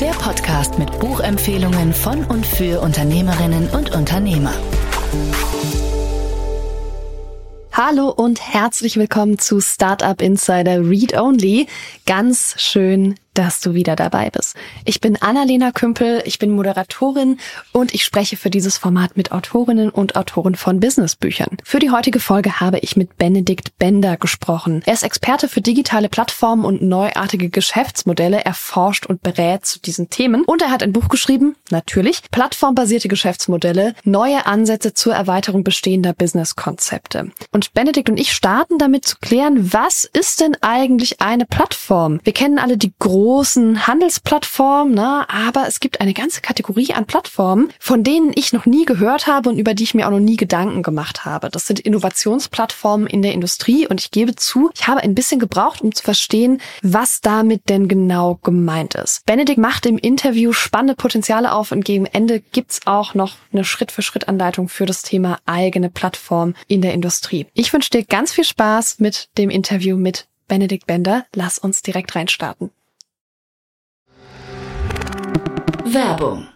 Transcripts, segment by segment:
Der Podcast mit Buchempfehlungen von und für Unternehmerinnen und Unternehmer. Hallo und herzlich willkommen zu Startup Insider Read Only. Ganz schön, dass du wieder dabei bist. Ich bin Annalena Kümpel, ich bin Moderatorin und ich spreche für dieses Format mit Autorinnen und Autoren von Businessbüchern. Für die heutige Folge habe ich mit Benedikt Bender gesprochen. Er ist Experte für digitale Plattformen und neuartige Geschäftsmodelle, er forscht und berät zu diesen Themen und er hat ein Buch geschrieben, natürlich, plattformbasierte Geschäftsmodelle, neue Ansätze zur Erweiterung bestehender Businesskonzepte. Und Benedikt und ich starten damit zu klären, was ist denn eigentlich eine Plattform? Wir kennen alle die großen Handelsplattformen, ne? aber es gibt eine ganze Kategorie an Plattformen, von denen ich noch nie gehört habe und über die ich mir auch noch nie Gedanken gemacht habe. Das sind Innovationsplattformen in der Industrie und ich gebe zu, ich habe ein bisschen gebraucht, um zu verstehen, was damit denn genau gemeint ist. Benedikt macht im Interview spannende Potenziale auf und gegen Ende gibt's auch noch eine Schritt-für-Schritt-Anleitung für das Thema eigene Plattform in der Industrie. Ich wünsche dir ganz viel Spaß mit dem Interview mit Benedikt Bender. Lass uns direkt reinstarten. Werbung.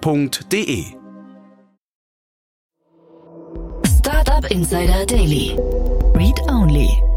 www.startup.de. Startup Insider Daily. Read Only.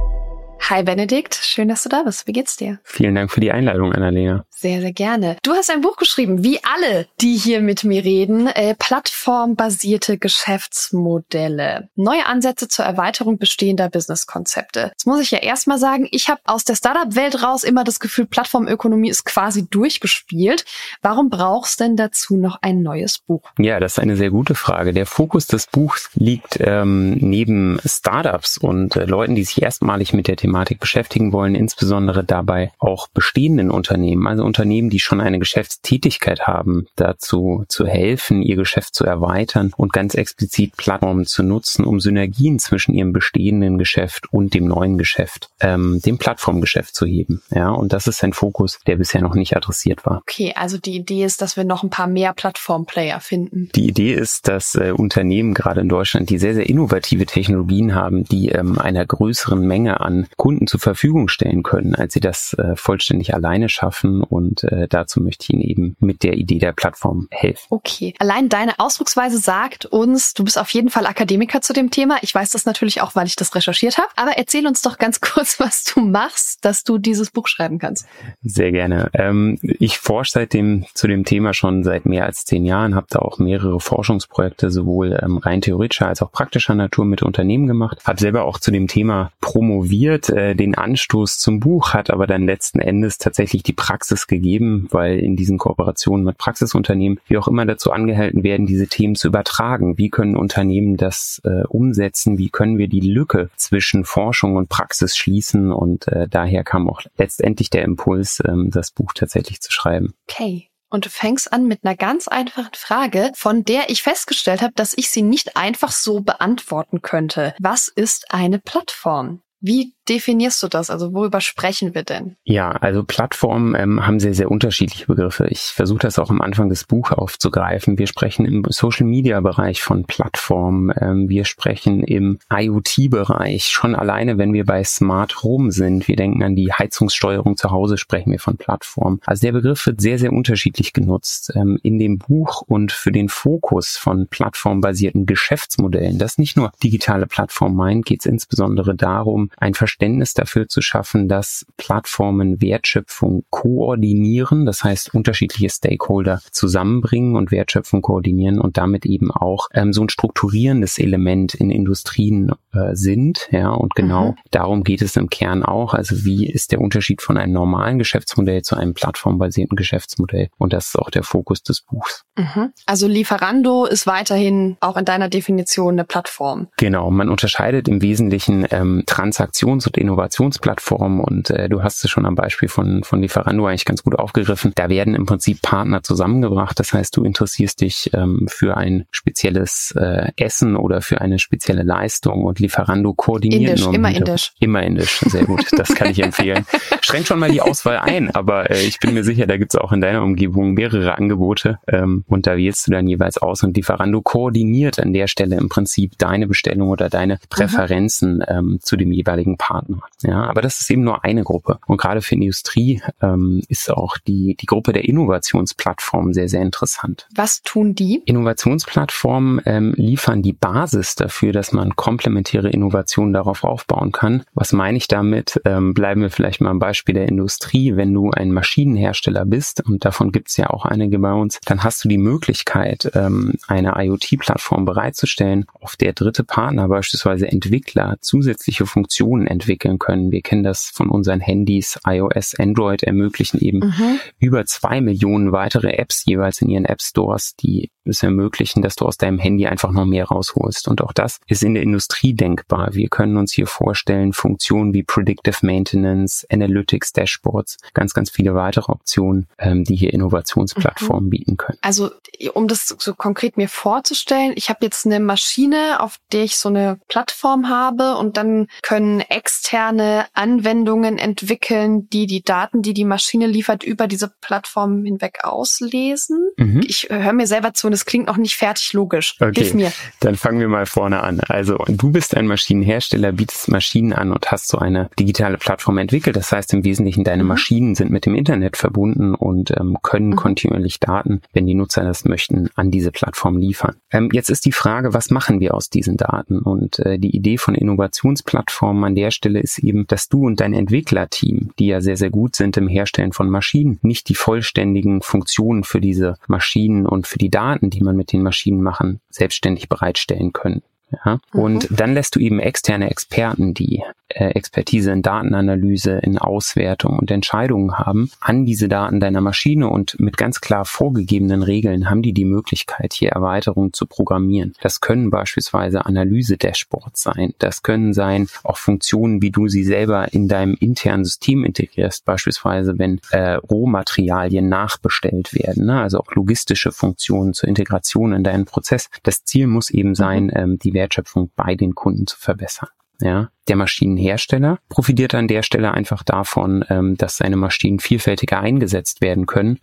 Hi Benedikt, schön, dass du da bist. Wie geht's dir? Vielen Dank für die Einladung, Annalena. Sehr, sehr gerne. Du hast ein Buch geschrieben, wie alle, die hier mit mir reden, äh, plattformbasierte Geschäftsmodelle. Neue Ansätze zur Erweiterung bestehender Businesskonzepte. Jetzt muss ich ja erstmal sagen, ich habe aus der Startup-Welt raus immer das Gefühl, Plattformökonomie ist quasi durchgespielt. Warum brauchst denn dazu noch ein neues Buch? Ja, das ist eine sehr gute Frage. Der Fokus des Buchs liegt ähm, neben Startups und äh, Leuten, die sich erstmalig mit der Thematik beschäftigen wollen, insbesondere dabei auch bestehenden Unternehmen, also Unternehmen, die schon eine Geschäftstätigkeit haben, dazu zu helfen, ihr Geschäft zu erweitern und ganz explizit Plattformen zu nutzen, um Synergien zwischen ihrem bestehenden Geschäft und dem neuen Geschäft, ähm, dem Plattformgeschäft zu heben. Ja, und das ist ein Fokus, der bisher noch nicht adressiert war. Okay, also die Idee ist, dass wir noch ein paar mehr Plattformplayer finden. Die Idee ist, dass äh, Unternehmen gerade in Deutschland, die sehr, sehr innovative Technologien haben, die ähm, einer größeren Menge an Kunden zur Verfügung stellen können, als sie das äh, vollständig alleine schaffen. Und äh, dazu möchte ich Ihnen eben mit der Idee der Plattform helfen. Okay. Allein deine Ausdrucksweise sagt uns, du bist auf jeden Fall Akademiker zu dem Thema. Ich weiß das natürlich auch, weil ich das recherchiert habe. Aber erzähl uns doch ganz kurz, was du machst, dass du dieses Buch schreiben kannst. Sehr gerne. Ähm, ich forsche seitdem zu dem Thema schon seit mehr als zehn Jahren, habe da auch mehrere Forschungsprojekte sowohl ähm, rein theoretischer als auch praktischer Natur mit Unternehmen gemacht. Habe selber auch zu dem Thema promoviert, äh, den Anstoß zum Buch hat aber dann letzten Endes tatsächlich die Praxis gegeben, weil in diesen Kooperationen mit Praxisunternehmen wir auch immer dazu angehalten werden, diese Themen zu übertragen. Wie können Unternehmen das äh, umsetzen? Wie können wir die Lücke zwischen Forschung und Praxis schließen? Und äh, daher kam auch letztendlich der Impuls, ähm, das Buch tatsächlich zu schreiben. Okay. Und du fängst an mit einer ganz einfachen Frage, von der ich festgestellt habe, dass ich sie nicht einfach so beantworten könnte. Was ist eine Plattform? Wie definierst du das? Also worüber sprechen wir denn? Ja, also Plattformen ähm, haben sehr, sehr unterschiedliche Begriffe. Ich versuche das auch am Anfang des Buches aufzugreifen. Wir sprechen im Social-Media-Bereich von Plattformen. Ähm, wir sprechen im IoT-Bereich. Schon alleine, wenn wir bei Smart Home sind, wir denken an die Heizungssteuerung zu Hause, sprechen wir von Plattformen. Also der Begriff wird sehr, sehr unterschiedlich genutzt. Ähm, in dem Buch und für den Fokus von plattformbasierten Geschäftsmodellen, das nicht nur digitale Plattformen meint, geht es insbesondere darum, ein Verständnis dafür zu schaffen, dass Plattformen Wertschöpfung koordinieren, das heißt unterschiedliche Stakeholder zusammenbringen und Wertschöpfung koordinieren und damit eben auch ähm, so ein strukturierendes Element in Industrien äh, sind. Ja, und genau mhm. darum geht es im Kern auch. Also wie ist der Unterschied von einem normalen Geschäftsmodell zu einem plattformbasierten Geschäftsmodell? Und das ist auch der Fokus des Buchs. Mhm. Also Lieferando ist weiterhin auch in deiner Definition eine Plattform. Genau, man unterscheidet im Wesentlichen ähm, Transaktions- und Innovationsplattformen und äh, du hast es schon am Beispiel von, von Lieferando eigentlich ganz gut aufgegriffen. Da werden im Prinzip Partner zusammengebracht. Das heißt, du interessierst dich ähm, für ein spezielles äh, Essen oder für eine spezielle Leistung und Lieferando koordiniert indisch, immer indisch. Immer indisch, sehr gut. Das kann ich empfehlen. Schränkt schon mal die Auswahl ein, aber äh, ich bin mir sicher, da gibt es auch in deiner Umgebung mehrere Angebote ähm, und da wählst du dann jeweils aus und Lieferando koordiniert an der Stelle im Prinzip deine Bestellung oder deine Präferenzen ähm, zu dem jeweiligen Partner. Ja, aber das ist eben nur eine Gruppe und gerade für Industrie ähm, ist auch die die Gruppe der Innovationsplattformen sehr sehr interessant. Was tun die? Innovationsplattformen ähm, liefern die Basis dafür, dass man komplementäre Innovationen darauf aufbauen kann. Was meine ich damit? Ähm, bleiben wir vielleicht mal am Beispiel der Industrie. Wenn du ein Maschinenhersteller bist, und davon gibt es ja auch einige bei uns, dann hast du die Möglichkeit, ähm, eine IoT-Plattform bereitzustellen, auf der dritte Partner, beispielsweise Entwickler, zusätzliche Funktionen entwickeln können. Wir kennen das von unseren Handys, iOS, Android ermöglichen eben mhm. über zwei Millionen weitere Apps jeweils in ihren App Stores, die es ermöglichen, dass du aus deinem Handy einfach noch mehr rausholst. Und auch das ist in der Industrie denkbar. Wir können uns hier vorstellen, Funktionen wie Predictive Maintenance, Analytics, Dashboards, ganz, ganz viele weitere Optionen, ähm, die hier Innovationsplattformen mhm. bieten können. Also um das so konkret mir vorzustellen, ich habe jetzt eine Maschine, auf der ich so eine Plattform habe und dann können externe Anwendungen entwickeln, die die Daten, die die Maschine liefert, über diese Plattform hinweg auslesen. Mhm. Ich höre mir selber zu es klingt noch nicht fertig logisch. Okay. Hilf mir. Dann fangen wir mal vorne an. Also du bist ein Maschinenhersteller, bietest Maschinen an und hast so eine digitale Plattform entwickelt. Das heißt im Wesentlichen, deine mhm. Maschinen sind mit dem Internet verbunden und ähm, können mhm. kontinuierlich Daten, wenn die Nutzer das möchten, an diese Plattform liefern. Ähm, jetzt ist die Frage, was machen wir aus diesen Daten? Und äh, die Idee von Innovationsplattformen an der Stelle ist eben, dass du und dein Entwicklerteam, die ja sehr, sehr gut sind im Herstellen von Maschinen, nicht die vollständigen Funktionen für diese Maschinen und für die Daten, die man mit den Maschinen machen, selbstständig bereitstellen können. Ja? Mhm. Und dann lässt du eben externe Experten, die äh, Expertise in Datenanalyse, in Auswertung und Entscheidungen haben, an diese Daten deiner Maschine und mit ganz klar vorgegebenen Regeln haben die die Möglichkeit, hier Erweiterungen zu programmieren. Das können beispielsweise Analyse-Dashboards sein. Das können sein auch Funktionen, wie du sie selber in deinem internen System integrierst, beispielsweise wenn äh, Rohmaterialien nachbestellt werden, ne? also auch logistische Funktionen zur Integration in deinen Prozess. Das Ziel muss eben mhm. sein, ähm, die Wertschöpfung bei den Kunden zu verbessern. Ja, der Maschinenhersteller profitiert an der Stelle einfach davon, ähm, dass seine Maschinen vielfältiger eingesetzt werden können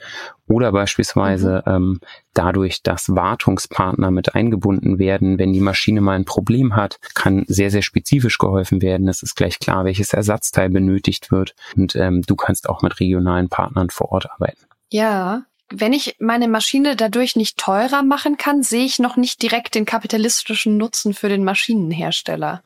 oder beispielsweise mhm. ähm, dadurch, dass Wartungspartner mit eingebunden werden. Wenn die Maschine mal ein Problem hat, kann sehr, sehr spezifisch geholfen werden. Es ist gleich klar, welches Ersatzteil benötigt wird und ähm, du kannst auch mit regionalen Partnern vor Ort arbeiten. Ja, wenn ich meine Maschine dadurch nicht teurer machen kann, sehe ich noch nicht direkt den kapitalistischen Nutzen für den Maschinenhersteller.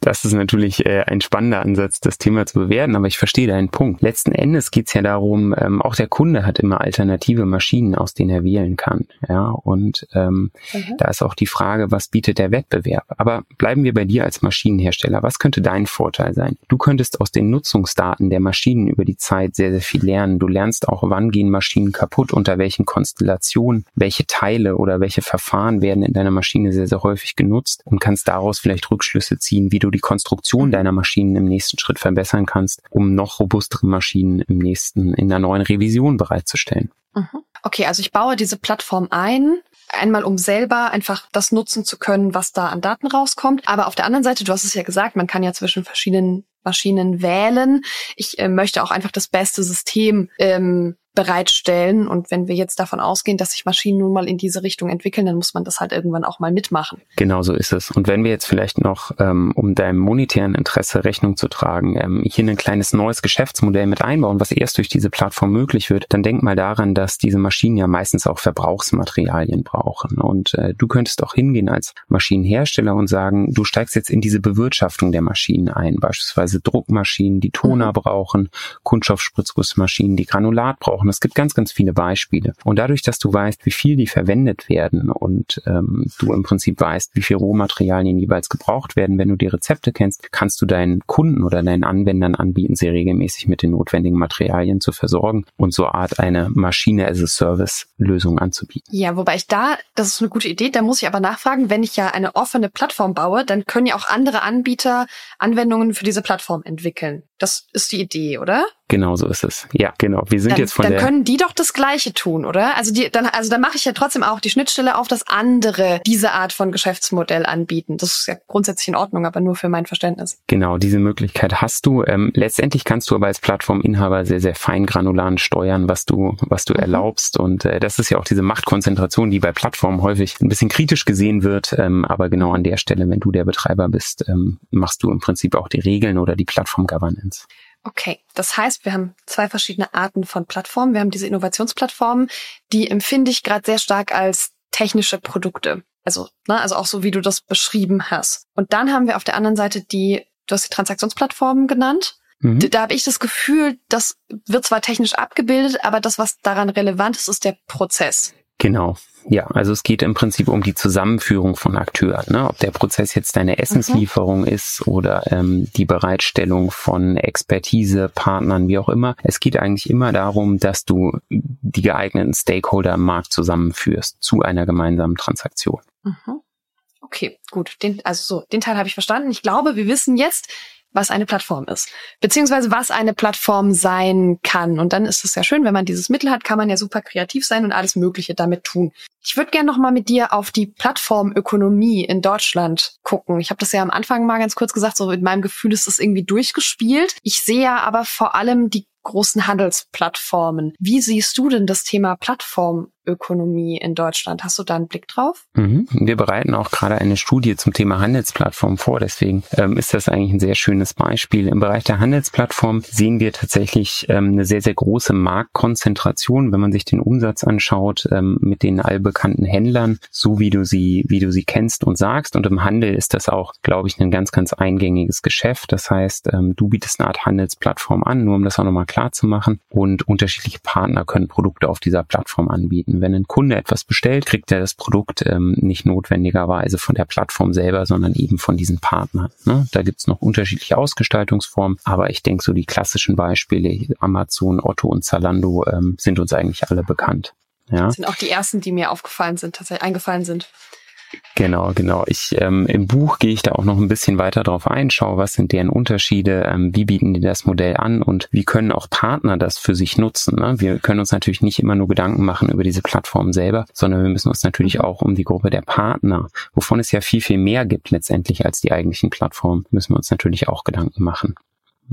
Das ist natürlich äh, ein spannender Ansatz, das Thema zu bewerten, aber ich verstehe deinen Punkt. Letzten Endes geht es ja darum, ähm, auch der Kunde hat immer alternative Maschinen, aus denen er wählen kann. Ja, und ähm, mhm. da ist auch die Frage, was bietet der Wettbewerb? Aber bleiben wir bei dir als Maschinenhersteller. Was könnte dein Vorteil sein? Du könntest aus den Nutzungsdaten der Maschinen über die Zeit sehr, sehr viel lernen. Du lernst auch, wann gehen Maschinen kaputt, unter welchen Konstellationen, welche Teile oder welche Verfahren werden in deiner Maschine sehr, sehr häufig genutzt und kannst daraus vielleicht Rückschlüsse ziehen, wie du die Konstruktion mhm. deiner Maschinen im nächsten Schritt verbessern kannst, um noch robustere Maschinen im nächsten, in der neuen Revision bereitzustellen. Mhm. Okay, also ich baue diese Plattform ein, einmal um selber einfach das nutzen zu können, was da an Daten rauskommt. Aber auf der anderen Seite, du hast es ja gesagt, man kann ja zwischen verschiedenen Maschinen wählen. Ich äh, möchte auch einfach das beste System ähm, bereitstellen. Und wenn wir jetzt davon ausgehen, dass sich Maschinen nun mal in diese Richtung entwickeln, dann muss man das halt irgendwann auch mal mitmachen. Genau so ist es. Und wenn wir jetzt vielleicht noch, ähm, um deinem monetären Interesse Rechnung zu tragen, ähm, hier ein kleines neues Geschäftsmodell mit einbauen, was erst durch diese Plattform möglich wird, dann denk mal daran, dass diese Maschinen ja meistens auch Verbrauchsmaterialien brauchen. Und äh, du könntest auch hingehen als Maschinenhersteller und sagen, du steigst jetzt in diese Bewirtschaftung der Maschinen ein, beispielsweise beispielsweise Druckmaschinen, die Toner mhm. brauchen, Kunststoffspritzgussmaschinen, die Granulat brauchen. Es gibt ganz, ganz viele Beispiele. Und dadurch, dass du weißt, wie viel die verwendet werden und ähm, du im Prinzip weißt, wie viel Rohmaterialien jeweils gebraucht werden, wenn du die Rezepte kennst, kannst du deinen Kunden oder deinen Anwendern anbieten, sie regelmäßig mit den notwendigen Materialien zu versorgen und so Art eine Maschine as a Service Lösung anzubieten. Ja, wobei ich da, das ist eine gute Idee, da muss ich aber nachfragen, wenn ich ja eine offene Plattform baue, dann können ja auch andere Anbieter Anwendungen für diese Plattform entwickeln. Das ist die Idee, oder? Genau so ist es. Ja, genau. Wir sind dann, jetzt von dann der. Dann können die doch das Gleiche tun, oder? Also die, dann, also dann mache ich ja trotzdem auch die Schnittstelle auf, dass andere diese Art von Geschäftsmodell anbieten. Das ist ja grundsätzlich in Ordnung, aber nur für mein Verständnis. Genau, diese Möglichkeit hast du. Ähm, letztendlich kannst du aber als Plattforminhaber sehr, sehr fein granulan steuern, was du, was du mhm. erlaubst. Und äh, das ist ja auch diese Machtkonzentration, die bei Plattformen häufig ein bisschen kritisch gesehen wird. Ähm, aber genau an der Stelle, wenn du der Betreiber bist, ähm, machst du im Prinzip auch die Regeln oder die Plattform-Governance. Okay, das heißt, wir haben zwei verschiedene Arten von Plattformen. Wir haben diese Innovationsplattformen, die empfinde ich gerade sehr stark als technische Produkte. Also, ne, also auch so, wie du das beschrieben hast. Und dann haben wir auf der anderen Seite die, du hast die Transaktionsplattformen genannt. Mhm. Da, da habe ich das Gefühl, das wird zwar technisch abgebildet, aber das, was daran relevant ist, ist der Prozess. Genau. Ja, also es geht im Prinzip um die Zusammenführung von Akteuren. Ne? Ob der Prozess jetzt deine Essenslieferung mhm. ist oder ähm, die Bereitstellung von Expertise, Partnern, wie auch immer. Es geht eigentlich immer darum, dass du die geeigneten Stakeholder im Markt zusammenführst zu einer gemeinsamen Transaktion. Mhm. Okay, gut. Den, also so, den Teil habe ich verstanden. Ich glaube, wir wissen jetzt, was eine Plattform ist, beziehungsweise was eine Plattform sein kann. Und dann ist es ja schön, wenn man dieses Mittel hat, kann man ja super kreativ sein und alles Mögliche damit tun. Ich würde gerne noch mal mit dir auf die Plattformökonomie in Deutschland gucken. Ich habe das ja am Anfang mal ganz kurz gesagt, so mit meinem Gefühl ist das irgendwie durchgespielt. Ich sehe ja aber vor allem die großen Handelsplattformen. Wie siehst du denn das Thema Plattformökonomie in Deutschland? Hast du da einen Blick drauf? Mhm. Wir bereiten auch gerade eine Studie zum Thema Handelsplattform vor. Deswegen ähm, ist das eigentlich ein sehr schönes Beispiel. Im Bereich der Handelsplattform sehen wir tatsächlich ähm, eine sehr, sehr große Marktkonzentration, wenn man sich den Umsatz anschaut ähm, mit den allbekannten Händlern, so wie du sie, wie du sie kennst und sagst. Und im Handel ist das auch, glaube ich, ein ganz, ganz eingängiges Geschäft. Das heißt, ähm, du bietest eine Art Handelsplattform an, nur um das auch nochmal klar zu machen. Und unterschiedliche Partner können Produkte auf dieser Plattform anbieten. Wenn ein Kunde etwas bestellt, kriegt er das Produkt ähm, nicht notwendigerweise von der Plattform selber, sondern eben von diesen Partnern. Ne? Da gibt's noch unterschiedliche Ausgestaltungsformen, aber ich denke, so die klassischen Beispiele, Amazon, Otto und Zalando, ähm, sind uns eigentlich alle bekannt. Ja. Das sind auch die ersten, die mir aufgefallen sind, tatsächlich eingefallen sind. Genau, genau. Ich ähm, im Buch gehe ich da auch noch ein bisschen weiter drauf ein, schaue, was sind deren Unterschiede, ähm, wie bieten die das Modell an und wie können auch Partner das für sich nutzen. Ne? Wir können uns natürlich nicht immer nur Gedanken machen über diese Plattform selber, sondern wir müssen uns natürlich mhm. auch um die Gruppe der Partner, wovon es ja viel, viel mehr gibt letztendlich als die eigentlichen Plattformen, müssen wir uns natürlich auch Gedanken machen.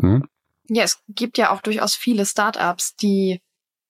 Hm? Ja, es gibt ja auch durchaus viele Startups, die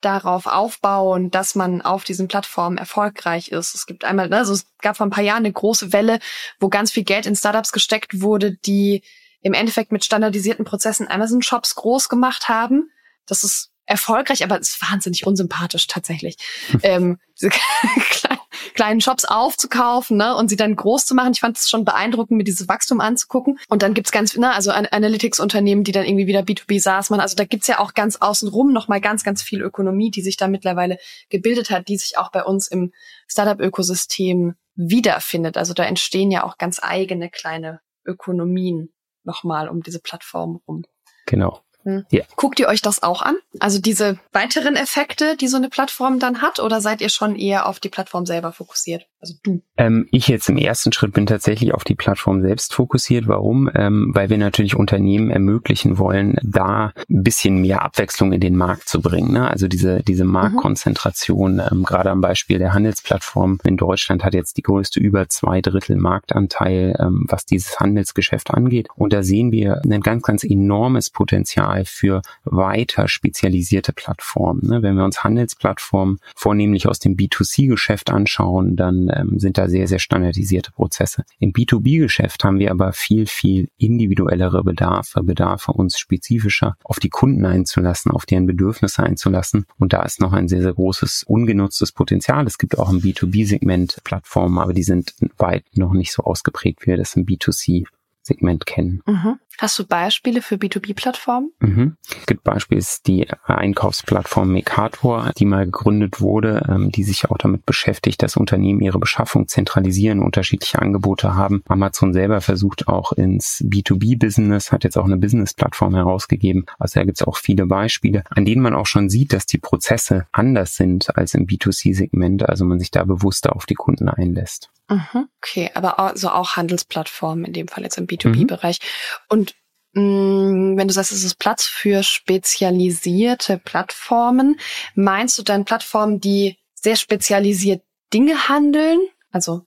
darauf aufbauen, dass man auf diesen Plattformen erfolgreich ist. Es gibt einmal, also es gab vor ein paar Jahren eine große Welle, wo ganz viel Geld in Startups gesteckt wurde, die im Endeffekt mit standardisierten Prozessen Amazon-Shops groß gemacht haben. Das ist erfolgreich, aber es ist wahnsinnig unsympathisch tatsächlich. ähm, diese kleinen Shops aufzukaufen ne, und sie dann groß zu machen. Ich fand es schon beeindruckend, mir dieses Wachstum anzugucken. Und dann gibt's ganz, ne, also Analytics-Unternehmen, die dann irgendwie wieder B2B SaaS machen. Also da gibt's ja auch ganz außenrum nochmal ganz, ganz viel Ökonomie, die sich da mittlerweile gebildet hat, die sich auch bei uns im Startup-Ökosystem wiederfindet. Also da entstehen ja auch ganz eigene kleine Ökonomien nochmal um diese Plattform rum. Genau. Hm. Ja. Guckt ihr euch das auch an? Also diese weiteren Effekte, die so eine Plattform dann hat, oder seid ihr schon eher auf die Plattform selber fokussiert? Also du. Ähm, ich jetzt im ersten Schritt bin tatsächlich auf die Plattform selbst fokussiert. Warum? Ähm, weil wir natürlich Unternehmen ermöglichen wollen, da ein bisschen mehr Abwechslung in den Markt zu bringen. Ne? Also diese, diese mhm. Marktkonzentration, mhm. ähm, gerade am Beispiel der Handelsplattform in Deutschland hat jetzt die größte über zwei Drittel Marktanteil, ähm, was dieses Handelsgeschäft angeht. Und da sehen wir ein ganz, ganz enormes Potenzial für weiter spezialisierte Plattformen. Ne? Wenn wir uns Handelsplattformen vornehmlich aus dem B2C-Geschäft anschauen, dann ähm, sind da sehr, sehr standardisierte Prozesse. Im B2B-Geschäft haben wir aber viel, viel individuellere Bedarfe, Bedarfe uns spezifischer auf die Kunden einzulassen, auf deren Bedürfnisse einzulassen. Und da ist noch ein sehr, sehr großes ungenutztes Potenzial. Es gibt auch im B2B-Segment Plattformen, aber die sind weit noch nicht so ausgeprägt, wie wir das im B2C Segment kennen. Mhm. Hast du Beispiele für B2B-Plattformen? Mhm. Es gibt Beispiele die Einkaufsplattform Mercator, die mal gegründet wurde, ähm, die sich auch damit beschäftigt, dass Unternehmen ihre Beschaffung zentralisieren, unterschiedliche Angebote haben. Amazon selber versucht auch ins B2B-Business, hat jetzt auch eine Business-Plattform herausgegeben. Also da gibt es auch viele Beispiele, an denen man auch schon sieht, dass die Prozesse anders sind als im B2C-Segment, also man sich da bewusster auf die Kunden einlässt. Mhm. Okay, aber also auch Handelsplattformen in dem Fall jetzt im B2B-Bereich. Mhm. Und wenn du sagst, es ist Platz für spezialisierte Plattformen, meinst du dann Plattformen, die sehr spezialisiert Dinge handeln, also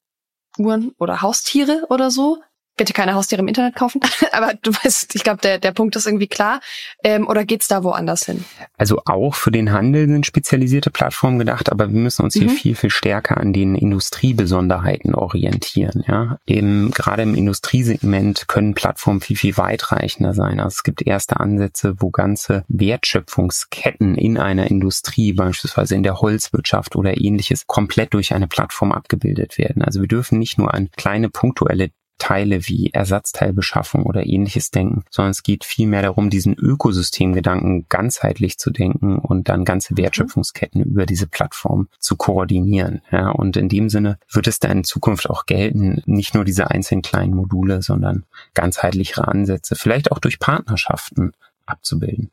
Uhren oder Haustiere oder so? Bitte keine Haustiere im Internet kaufen. Aber du weißt, ich glaube, der, der Punkt ist irgendwie klar. Ähm, oder geht's da woanders hin? Also auch für den Handel sind spezialisierte Plattformen gedacht, aber wir müssen uns hier mhm. viel, viel stärker an den Industriebesonderheiten orientieren. Ja, Eben, gerade im Industriesegment können Plattformen viel, viel weitreichender sein. Also es gibt erste Ansätze, wo ganze Wertschöpfungsketten in einer Industrie, beispielsweise in der Holzwirtschaft oder ähnliches, komplett durch eine Plattform abgebildet werden. Also wir dürfen nicht nur an kleine punktuelle Teile wie Ersatzteilbeschaffung oder ähnliches denken, sondern es geht vielmehr darum, diesen Ökosystemgedanken ganzheitlich zu denken und dann ganze Wertschöpfungsketten über diese Plattform zu koordinieren. Ja, und in dem Sinne wird es da in Zukunft auch gelten, nicht nur diese einzelnen kleinen Module, sondern ganzheitlichere Ansätze, vielleicht auch durch Partnerschaften abzubilden.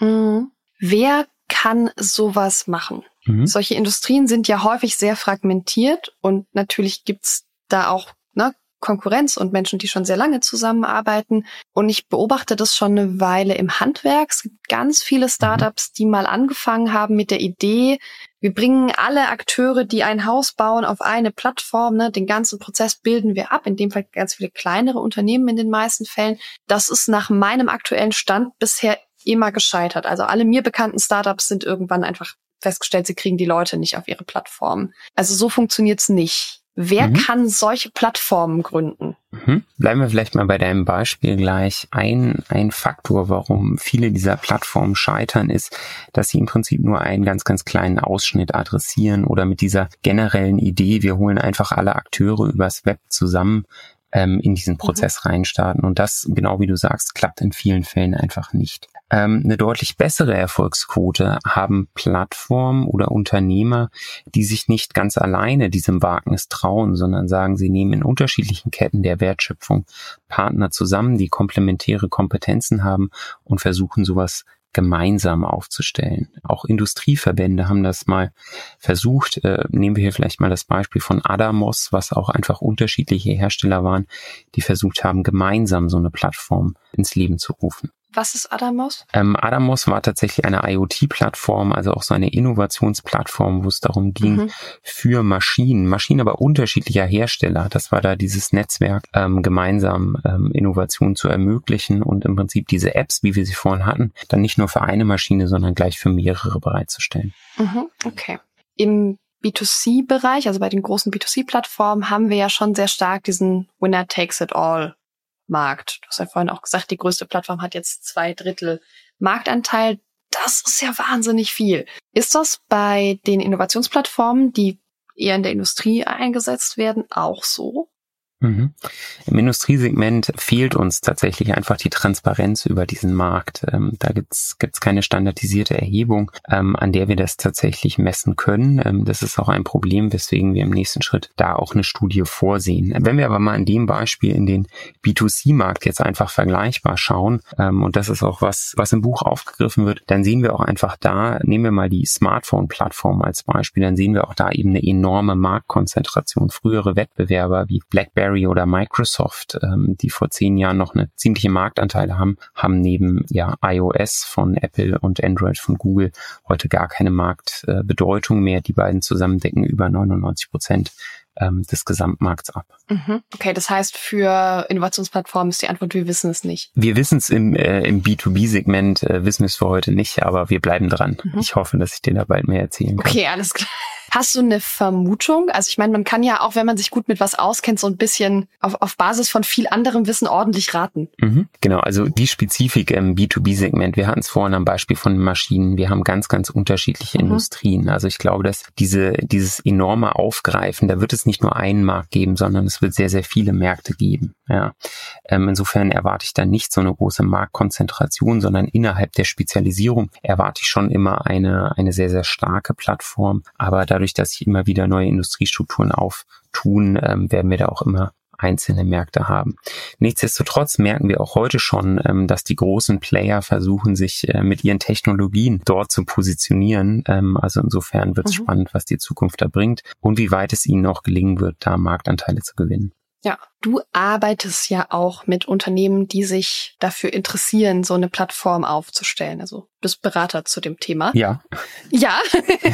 Mhm. Wer kann sowas machen? Mhm. Solche Industrien sind ja häufig sehr fragmentiert und natürlich gibt's da auch ne, Konkurrenz und Menschen, die schon sehr lange zusammenarbeiten. Und ich beobachte das schon eine Weile im Handwerk. Es gibt ganz viele Startups, die mal angefangen haben mit der Idee, wir bringen alle Akteure, die ein Haus bauen, auf eine Plattform. Ne? Den ganzen Prozess bilden wir ab. In dem Fall ganz viele kleinere Unternehmen in den meisten Fällen. Das ist nach meinem aktuellen Stand bisher immer gescheitert. Also alle mir bekannten Startups sind irgendwann einfach festgestellt, sie kriegen die Leute nicht auf ihre Plattform. Also so funktioniert's nicht. Wer mhm. kann solche Plattformen gründen? Mhm. Bleiben wir vielleicht mal bei deinem Beispiel gleich. Ein, ein Faktor, warum viele dieser Plattformen scheitern, ist, dass sie im Prinzip nur einen ganz, ganz kleinen Ausschnitt adressieren oder mit dieser generellen Idee, wir holen einfach alle Akteure übers Web zusammen, ähm, in diesen mhm. Prozess mhm. reinstarten. Und das, genau wie du sagst, klappt in vielen Fällen einfach nicht. Ähm, eine deutlich bessere Erfolgsquote haben Plattformen oder Unternehmer, die sich nicht ganz alleine diesem Wagnis trauen, sondern sagen, sie nehmen in unterschiedlichen Ketten der Wertschöpfung Partner zusammen, die komplementäre Kompetenzen haben und versuchen sowas gemeinsam aufzustellen. Auch Industrieverbände haben das mal versucht. Äh, nehmen wir hier vielleicht mal das Beispiel von Adamos, was auch einfach unterschiedliche Hersteller waren, die versucht haben, gemeinsam so eine Plattform ins Leben zu rufen. Was ist Adamos? Ähm, Adamos war tatsächlich eine IoT-Plattform, also auch so eine Innovationsplattform, wo es darum ging, mhm. für Maschinen, Maschinen aber unterschiedlicher Hersteller, das war da dieses Netzwerk, ähm, gemeinsam ähm, Innovationen zu ermöglichen und im Prinzip diese Apps, wie wir sie vorhin hatten, dann nicht nur für eine Maschine, sondern gleich für mehrere bereitzustellen. Mhm, okay. Im B2C-Bereich, also bei den großen B2C-Plattformen, haben wir ja schon sehr stark diesen Winner takes it all Markt. Du hast ja vorhin auch gesagt, die größte Plattform hat jetzt zwei Drittel Marktanteil. Das ist ja wahnsinnig viel. Ist das bei den Innovationsplattformen, die eher in der Industrie eingesetzt werden, auch so? Mhm. Im Industriesegment fehlt uns tatsächlich einfach die Transparenz über diesen Markt. Ähm, da gibt's gibt's keine standardisierte Erhebung, ähm, an der wir das tatsächlich messen können. Ähm, das ist auch ein Problem, weswegen wir im nächsten Schritt da auch eine Studie vorsehen. Wenn wir aber mal in dem Beispiel in den B2C-Markt jetzt einfach vergleichbar schauen, ähm, und das ist auch was, was im Buch aufgegriffen wird, dann sehen wir auch einfach da, nehmen wir mal die Smartphone-Plattform als Beispiel, dann sehen wir auch da eben eine enorme Marktkonzentration. Frühere Wettbewerber wie BlackBerry BlackBerry oder Microsoft, ähm, die vor zehn Jahren noch eine ziemliche Marktanteile haben, haben neben ja iOS von Apple und Android von Google heute gar keine Marktbedeutung mehr. Die beiden zusammen decken über 99 Prozent ähm, des Gesamtmarkts ab. Mhm. Okay, das heißt, für Innovationsplattformen ist die Antwort, wir wissen es nicht. Wir wissen es im, äh, im B2B-Segment, äh, wissen wir es für heute nicht, aber wir bleiben dran. Mhm. Ich hoffe, dass ich dir da bald mehr erzählen kann. Okay, alles klar. Hast du eine Vermutung? Also ich meine, man kann ja auch, wenn man sich gut mit was auskennt, so ein bisschen auf, auf Basis von viel anderem Wissen ordentlich raten. Mhm, genau, also die Spezifik im B2B-Segment, wir hatten es vorhin am Beispiel von Maschinen, wir haben ganz, ganz unterschiedliche mhm. Industrien. Also ich glaube, dass diese, dieses enorme Aufgreifen, da wird es nicht nur einen Markt geben, sondern es wird sehr, sehr viele Märkte geben. Ja. Ähm, insofern erwarte ich da nicht so eine große Marktkonzentration, sondern innerhalb der Spezialisierung erwarte ich schon immer eine, eine sehr, sehr starke Plattform. Aber dadurch, dass sich immer wieder neue Industriestrukturen auftun, ähm, werden wir da auch immer einzelne Märkte haben. Nichtsdestotrotz merken wir auch heute schon, ähm, dass die großen Player versuchen, sich äh, mit ihren Technologien dort zu positionieren. Ähm, also insofern wird es mhm. spannend, was die Zukunft da bringt und wie weit es ihnen noch gelingen wird, da Marktanteile zu gewinnen. Ja, du arbeitest ja auch mit Unternehmen, die sich dafür interessieren, so eine Plattform aufzustellen. Also bist Berater zu dem Thema. Ja. Ja.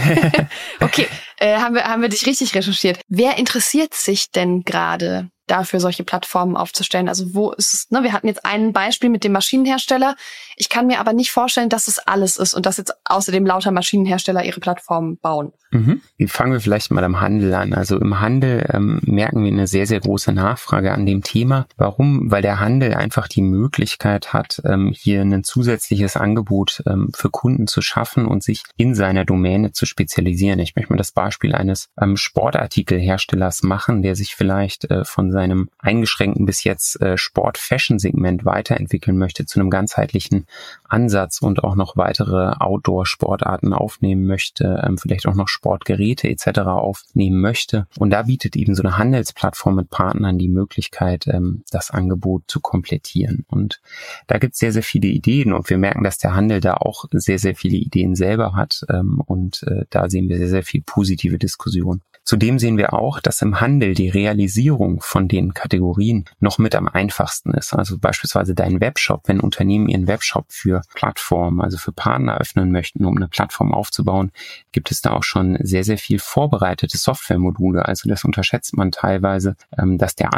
okay, äh, haben wir haben wir dich richtig recherchiert. Wer interessiert sich denn gerade dafür, solche Plattformen aufzustellen. Also wo ist es, ne, wir hatten jetzt ein Beispiel mit dem Maschinenhersteller. Ich kann mir aber nicht vorstellen, dass es alles ist und dass jetzt außerdem lauter Maschinenhersteller ihre Plattformen bauen. Mhm. Fangen wir vielleicht mal am Handel an. Also im Handel ähm, merken wir eine sehr, sehr große Nachfrage an dem Thema. Warum? Weil der Handel einfach die Möglichkeit hat, ähm, hier ein zusätzliches Angebot ähm, für Kunden zu schaffen und sich in seiner Domäne zu spezialisieren. Ich möchte mal das Beispiel eines ähm, Sportartikelherstellers machen, der sich vielleicht äh, von seinem eingeschränkten bis jetzt äh, Sport-Fashion-Segment weiterentwickeln möchte zu einem ganzheitlichen Ansatz und auch noch weitere Outdoor-Sportarten aufnehmen möchte, ähm, vielleicht auch noch Sportgeräte etc. aufnehmen möchte. Und da bietet eben so eine Handelsplattform mit Partnern die Möglichkeit, ähm, das Angebot zu komplettieren. Und da gibt es sehr, sehr viele Ideen und wir merken, dass der Handel da auch sehr, sehr viele Ideen selber hat ähm, und äh, da sehen wir sehr, sehr viel positive Diskussion. Zudem sehen wir auch, dass im Handel die Realisierung von den Kategorien noch mit am einfachsten ist. Also beispielsweise dein Webshop, wenn Unternehmen ihren Webshop für Plattformen, also für Partner öffnen möchten, um eine Plattform aufzubauen, gibt es da auch schon sehr, sehr viel vorbereitete Softwaremodule. Also das unterschätzt man teilweise, ähm, dass der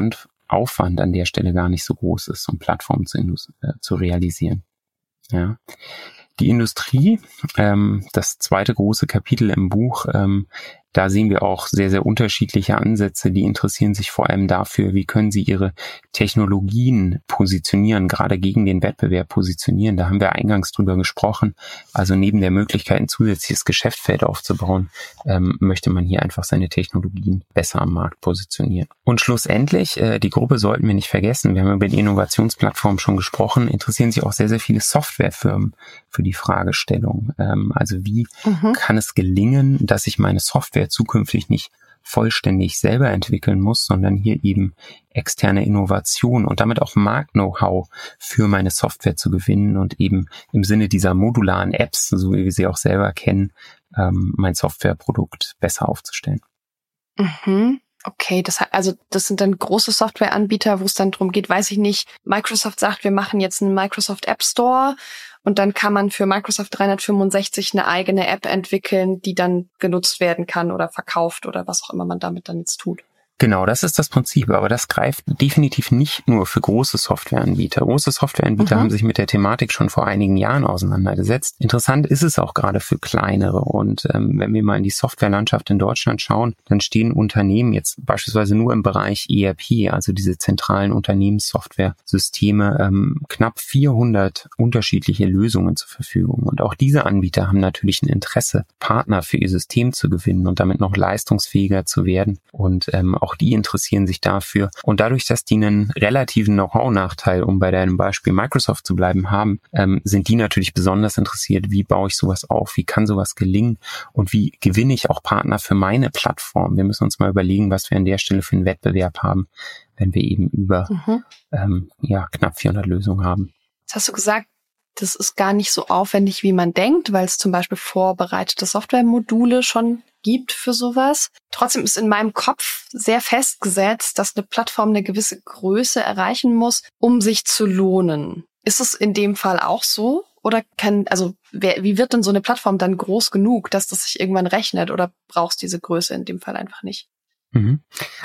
Aufwand an der Stelle gar nicht so groß ist, um Plattformen zu, äh, zu realisieren. Ja. Die Industrie, ähm, das zweite große Kapitel im Buch, ähm, da sehen wir auch sehr, sehr unterschiedliche Ansätze. Die interessieren sich vor allem dafür, wie können sie ihre Technologien positionieren, gerade gegen den Wettbewerb positionieren. Da haben wir eingangs drüber gesprochen. Also neben der Möglichkeit, ein zusätzliches Geschäftsfeld aufzubauen, ähm, möchte man hier einfach seine Technologien besser am Markt positionieren. Und schlussendlich, äh, die Gruppe sollten wir nicht vergessen. Wir haben über die Innovationsplattform schon gesprochen, interessieren sich auch sehr, sehr viele Softwarefirmen für die Fragestellung. Ähm, also wie mhm. kann es gelingen, dass ich meine Software Software zukünftig nicht vollständig selber entwickeln muss, sondern hier eben externe Innovation und damit auch Markt-Know-how für meine Software zu gewinnen und eben im Sinne dieser modularen Apps, so wie wir sie auch selber kennen, ähm, mein Softwareprodukt besser aufzustellen. Mhm. Okay, das also das sind dann große Softwareanbieter, wo es dann darum geht, weiß ich nicht. Microsoft sagt, wir machen jetzt einen Microsoft App Store und dann kann man für Microsoft 365 eine eigene App entwickeln, die dann genutzt werden kann oder verkauft oder was auch immer man damit dann jetzt tut. Genau, das ist das Prinzip, aber das greift definitiv nicht nur für große Softwareanbieter. Große Softwareanbieter mhm. haben sich mit der Thematik schon vor einigen Jahren auseinandergesetzt. Interessant ist es auch gerade für kleinere. Und ähm, wenn wir mal in die Softwarelandschaft in Deutschland schauen, dann stehen Unternehmen jetzt beispielsweise nur im Bereich ERP, also diese zentralen Unternehmenssoftware-Systeme, ähm, knapp 400 unterschiedliche Lösungen zur Verfügung. Und auch diese Anbieter haben natürlich ein Interesse, Partner für ihr System zu gewinnen und damit noch leistungsfähiger zu werden und ähm, auch die interessieren sich dafür. Und dadurch, dass die einen relativen Know-how-Nachteil, um bei deinem Beispiel Microsoft zu bleiben, haben, ähm, sind die natürlich besonders interessiert, wie baue ich sowas auf, wie kann sowas gelingen und wie gewinne ich auch Partner für meine Plattform. Wir müssen uns mal überlegen, was wir an der Stelle für einen Wettbewerb haben, wenn wir eben über mhm. ähm, ja, knapp 400 Lösungen haben. Jetzt hast du gesagt, das ist gar nicht so aufwendig, wie man denkt, weil es zum Beispiel vorbereitete Softwaremodule schon gibt für sowas. Trotzdem ist in meinem Kopf sehr festgesetzt, dass eine Plattform eine gewisse Größe erreichen muss, um sich zu lohnen. Ist es in dem Fall auch so? Oder kann, also, wer, wie wird denn so eine Plattform dann groß genug, dass das sich irgendwann rechnet? Oder brauchst diese Größe in dem Fall einfach nicht? Mhm.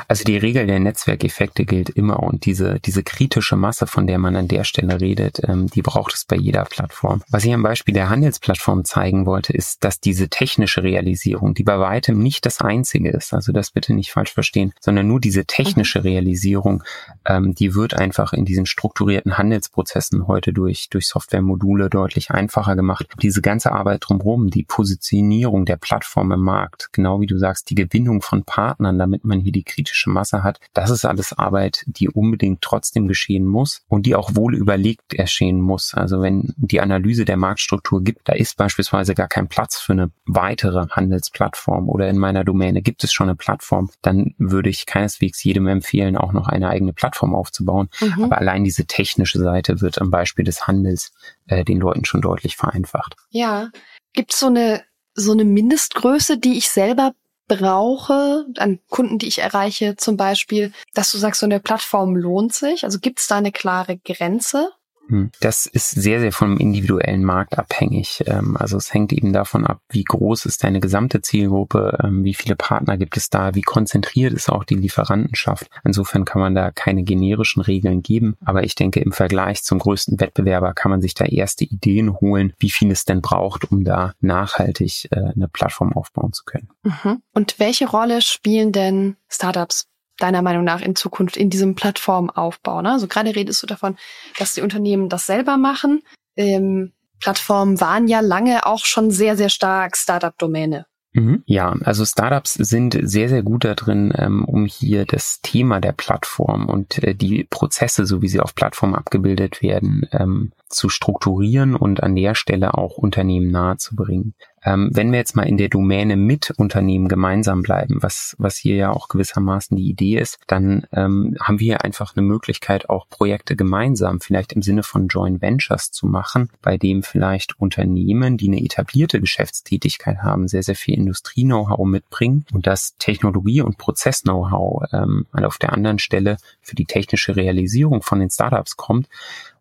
Also die Regel der Netzwerkeffekte gilt immer und diese, diese kritische Masse, von der man an der Stelle redet, ähm, die braucht es bei jeder Plattform. Was ich am Beispiel der Handelsplattform zeigen wollte, ist, dass diese technische Realisierung, die bei weitem nicht das einzige ist, also das bitte nicht falsch verstehen, sondern nur diese technische Realisierung, ähm, die wird einfach in diesen strukturierten Handelsprozessen heute durch, durch Softwaremodule deutlich einfacher gemacht. Diese ganze Arbeit drumherum, die Positionierung der Plattform im Markt, genau wie du sagst, die Gewinnung von Partnern, damit damit man hier die kritische Masse hat. Das ist alles Arbeit, die unbedingt trotzdem geschehen muss und die auch wohl überlegt erscheinen muss. Also wenn die Analyse der Marktstruktur gibt, da ist beispielsweise gar kein Platz für eine weitere Handelsplattform oder in meiner Domäne gibt es schon eine Plattform, dann würde ich keineswegs jedem empfehlen, auch noch eine eigene Plattform aufzubauen. Mhm. Aber allein diese technische Seite wird am Beispiel des Handels äh, den Leuten schon deutlich vereinfacht. Ja. Gibt es so eine, so eine Mindestgröße, die ich selber brauche, an Kunden, die ich erreiche, zum Beispiel, dass du sagst, so eine Plattform lohnt sich? Also gibt es da eine klare Grenze? Hm. Das ist sehr, sehr vom individuellen Markt abhängig. Ähm, also es hängt eben davon ab, wie groß ist deine gesamte Zielgruppe, ähm, wie viele Partner gibt es da, wie konzentriert ist auch die Lieferantenschaft. Insofern kann man da keine generischen Regeln geben. Aber ich denke, im Vergleich zum größten Wettbewerber kann man sich da erste Ideen holen, wie viel es denn braucht, um da nachhaltig äh, eine Plattform aufbauen zu können. Mhm. Und welche Rolle spielen denn Startups deiner Meinung nach in Zukunft in diesem Plattformaufbau? Ne? Also gerade redest du davon, dass die Unternehmen das selber machen. Ähm, Plattformen waren ja lange auch schon sehr, sehr stark Startup-Domäne. Mhm. Ja, also Startups sind sehr, sehr gut darin, ähm, um hier das Thema der Plattform und äh, die Prozesse, so wie sie auf Plattform abgebildet werden, ähm, zu strukturieren und an der Stelle auch Unternehmen nahezubringen. Ähm, wenn wir jetzt mal in der Domäne mit Unternehmen gemeinsam bleiben, was, was hier ja auch gewissermaßen die Idee ist, dann ähm, haben wir einfach eine Möglichkeit, auch Projekte gemeinsam, vielleicht im Sinne von Joint Ventures zu machen, bei dem vielleicht Unternehmen, die eine etablierte Geschäftstätigkeit haben, sehr, sehr viel Industrie-Know-how mitbringen und das Technologie- und Prozess-Know-how ähm, auf der anderen Stelle für die technische Realisierung von den Startups kommt.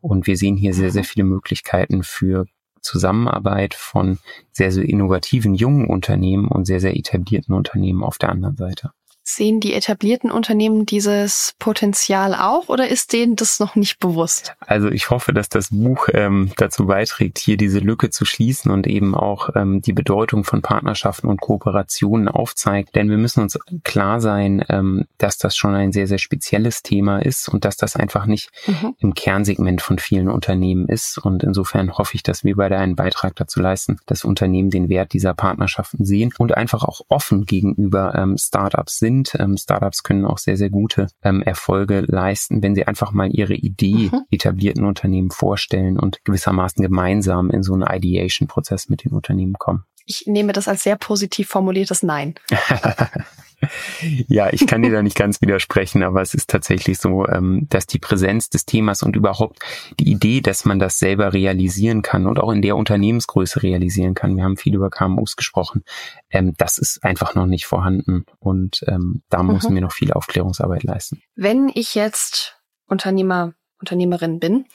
Und wir sehen hier sehr, sehr viele Möglichkeiten für Zusammenarbeit von sehr, sehr innovativen jungen Unternehmen und sehr, sehr etablierten Unternehmen auf der anderen Seite. Sehen die etablierten Unternehmen dieses Potenzial auch oder ist denen das noch nicht bewusst? Also ich hoffe, dass das Buch ähm, dazu beiträgt, hier diese Lücke zu schließen und eben auch ähm, die Bedeutung von Partnerschaften und Kooperationen aufzeigt. Denn wir müssen uns klar sein, ähm, dass das schon ein sehr, sehr spezielles Thema ist und dass das einfach nicht mhm. im Kernsegment von vielen Unternehmen ist. Und insofern hoffe ich, dass wir beide einen Beitrag dazu leisten, dass Unternehmen den Wert dieser Partnerschaften sehen und einfach auch offen gegenüber ähm, Startups sind sind. Ähm, Startups können auch sehr, sehr gute ähm, Erfolge leisten, wenn sie einfach mal ihre Idee mhm. etablierten Unternehmen vorstellen und gewissermaßen gemeinsam in so einen Ideation-Prozess mit den Unternehmen kommen. Ich nehme das als sehr positiv formuliertes Nein. ja, ich kann dir da nicht ganz widersprechen, aber es ist tatsächlich so, ähm, dass die Präsenz des Themas und überhaupt die Idee, dass man das selber realisieren kann und auch in der Unternehmensgröße realisieren kann. Wir haben viel über KMUs gesprochen. Ähm, das ist einfach noch nicht vorhanden und ähm, da mhm. müssen wir noch viel Aufklärungsarbeit leisten. Wenn ich jetzt Unternehmer, Unternehmerin bin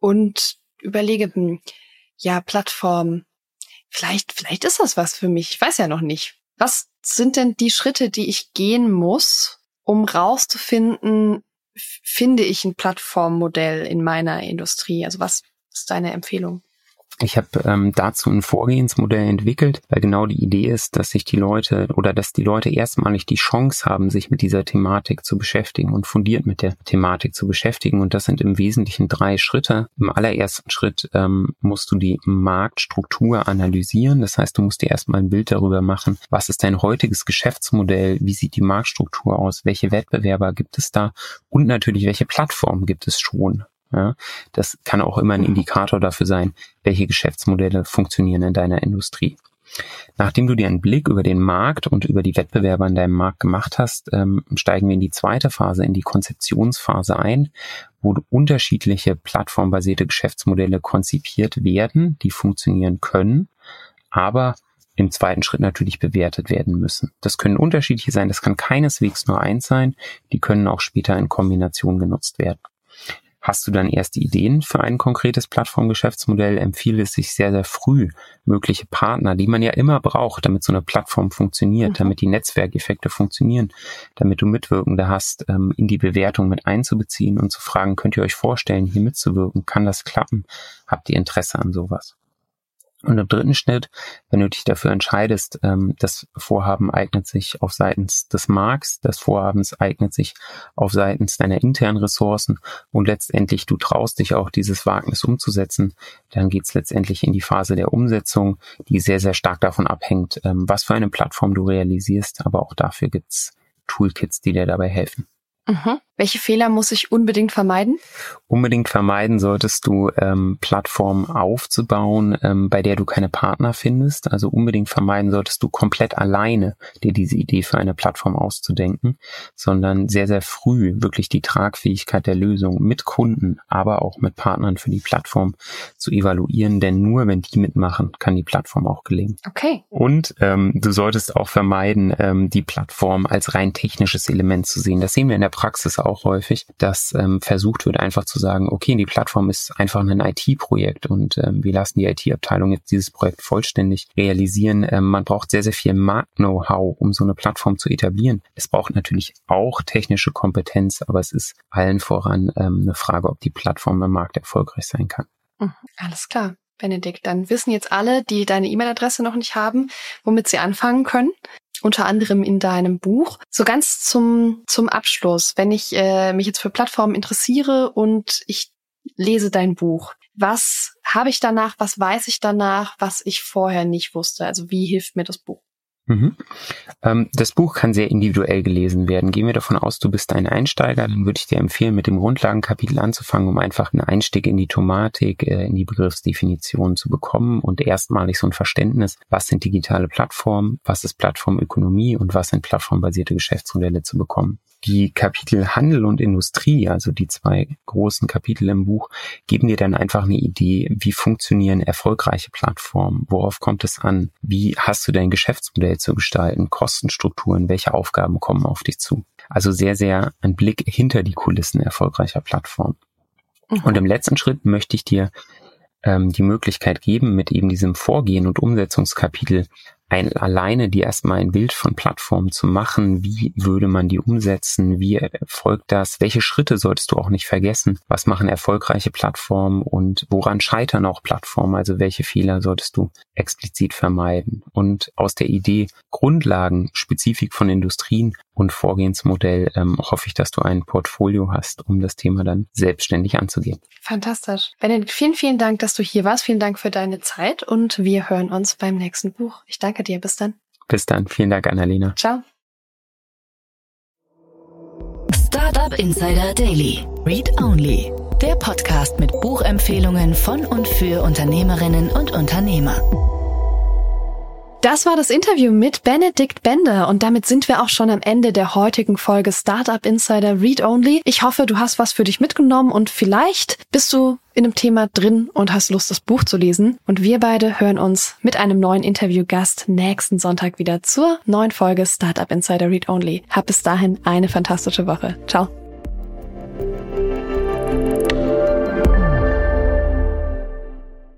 und überlege, hm, ja, Plattform, vielleicht, vielleicht ist das was für mich. Ich weiß ja noch nicht. Was sind denn die Schritte, die ich gehen muss, um rauszufinden, finde ich ein Plattformmodell in meiner Industrie? Also was ist deine Empfehlung? Ich habe ähm, dazu ein Vorgehensmodell entwickelt, weil genau die Idee ist, dass sich die Leute oder dass die Leute erstmalig die Chance haben, sich mit dieser Thematik zu beschäftigen und fundiert mit der Thematik zu beschäftigen. Und das sind im Wesentlichen drei Schritte. Im allerersten Schritt ähm, musst du die Marktstruktur analysieren. Das heißt, du musst dir erstmal ein Bild darüber machen, was ist dein heutiges Geschäftsmodell, wie sieht die Marktstruktur aus, welche Wettbewerber gibt es da und natürlich, welche Plattformen gibt es schon. Ja, das kann auch immer ein Indikator dafür sein, welche Geschäftsmodelle funktionieren in deiner Industrie. Nachdem du dir einen Blick über den Markt und über die Wettbewerber in deinem Markt gemacht hast, ähm, steigen wir in die zweite Phase, in die Konzeptionsphase ein, wo unterschiedliche plattformbasierte Geschäftsmodelle konzipiert werden, die funktionieren können, aber im zweiten Schritt natürlich bewertet werden müssen. Das können unterschiedliche sein, das kann keineswegs nur eins sein, die können auch später in Kombination genutzt werden. Hast du dann erste Ideen für ein konkretes Plattformgeschäftsmodell, empfiehlt es sich sehr, sehr früh, mögliche Partner, die man ja immer braucht, damit so eine Plattform funktioniert, mhm. damit die Netzwerkeffekte funktionieren, damit du Mitwirkende hast, ähm, in die Bewertung mit einzubeziehen und zu fragen, könnt ihr euch vorstellen, hier mitzuwirken? Kann das klappen? Habt ihr Interesse an sowas? Und im dritten Schritt, wenn du dich dafür entscheidest, ähm, das Vorhaben eignet sich auf seitens des Markts, das Vorhabens eignet sich auf seitens deiner internen Ressourcen und letztendlich du traust dich auch dieses Wagnis umzusetzen, dann geht's letztendlich in die Phase der Umsetzung, die sehr, sehr stark davon abhängt, ähm, was für eine Plattform du realisierst, aber auch dafür gibt's Toolkits, die dir dabei helfen. Mhm. Welche Fehler muss ich unbedingt vermeiden? Unbedingt vermeiden solltest du ähm, Plattformen aufzubauen, ähm, bei der du keine Partner findest. Also unbedingt vermeiden solltest du komplett alleine dir diese Idee für eine Plattform auszudenken, sondern sehr, sehr früh wirklich die Tragfähigkeit der Lösung mit Kunden, aber auch mit Partnern für die Plattform zu evaluieren. Denn nur wenn die mitmachen, kann die Plattform auch gelingen. Okay. Und ähm, du solltest auch vermeiden, ähm, die Plattform als rein technisches Element zu sehen. Das sehen wir in der Praxis auch häufig, dass ähm, versucht wird, einfach zu sagen, okay, die Plattform ist einfach ein IT-Projekt und ähm, wir lassen die IT-Abteilung jetzt dieses Projekt vollständig realisieren. Ähm, man braucht sehr, sehr viel Markt-Know-how, um so eine Plattform zu etablieren. Es braucht natürlich auch technische Kompetenz, aber es ist allen voran ähm, eine Frage, ob die Plattform im Markt erfolgreich sein kann. Mhm, alles klar. Benedikt, dann wissen jetzt alle, die deine E-Mail-Adresse noch nicht haben, womit sie anfangen können unter anderem in deinem Buch. So ganz zum, zum Abschluss, wenn ich äh, mich jetzt für Plattformen interessiere und ich lese dein Buch, was habe ich danach, was weiß ich danach, was ich vorher nicht wusste? Also wie hilft mir das Buch? Mhm. Ähm, das Buch kann sehr individuell gelesen werden. Gehen wir davon aus, du bist ein Einsteiger, dann würde ich dir empfehlen, mit dem Grundlagenkapitel anzufangen, um einfach einen Einstieg in die Tomatik, äh, in die Begriffsdefinition zu bekommen und erstmalig so ein Verständnis, was sind digitale Plattformen, was ist Plattformökonomie und was sind plattformbasierte Geschäftsmodelle zu bekommen. Die Kapitel Handel und Industrie, also die zwei großen Kapitel im Buch, geben dir dann einfach eine Idee, wie funktionieren erfolgreiche Plattformen, worauf kommt es an, wie hast du dein Geschäftsmodell zu gestalten, Kostenstrukturen, welche Aufgaben kommen auf dich zu. Also sehr, sehr ein Blick hinter die Kulissen erfolgreicher Plattformen. Mhm. Und im letzten Schritt möchte ich dir ähm, die Möglichkeit geben, mit eben diesem Vorgehen und Umsetzungskapitel ein, alleine die erstmal ein Bild von Plattformen zu machen, wie würde man die umsetzen, wie erfolgt das, welche Schritte solltest du auch nicht vergessen, was machen erfolgreiche Plattformen und woran scheitern auch Plattformen, also welche Fehler solltest du explizit vermeiden. Und aus der Idee Grundlagen, Spezifik von Industrien und Vorgehensmodell ähm, hoffe ich, dass du ein Portfolio hast, um das Thema dann selbstständig anzugehen. Fantastisch. Benedikt, vielen, vielen Dank, dass du hier warst. Vielen Dank für deine Zeit und wir hören uns beim nächsten Buch. Ich danke dir. Bis dann. Bis dann. Vielen Dank, Annalena. Ciao. Startup Insider Daily. Read Only. Der Podcast mit Buchempfehlungen von und für Unternehmerinnen und Unternehmer. Das war das Interview mit Benedikt Bender und damit sind wir auch schon am Ende der heutigen Folge Startup Insider Read Only. Ich hoffe, du hast was für dich mitgenommen und vielleicht bist du in einem Thema drin und hast Lust, das Buch zu lesen. Und wir beide hören uns mit einem neuen Interviewgast nächsten Sonntag wieder zur neuen Folge Startup Insider Read Only. Hab bis dahin eine fantastische Woche. Ciao.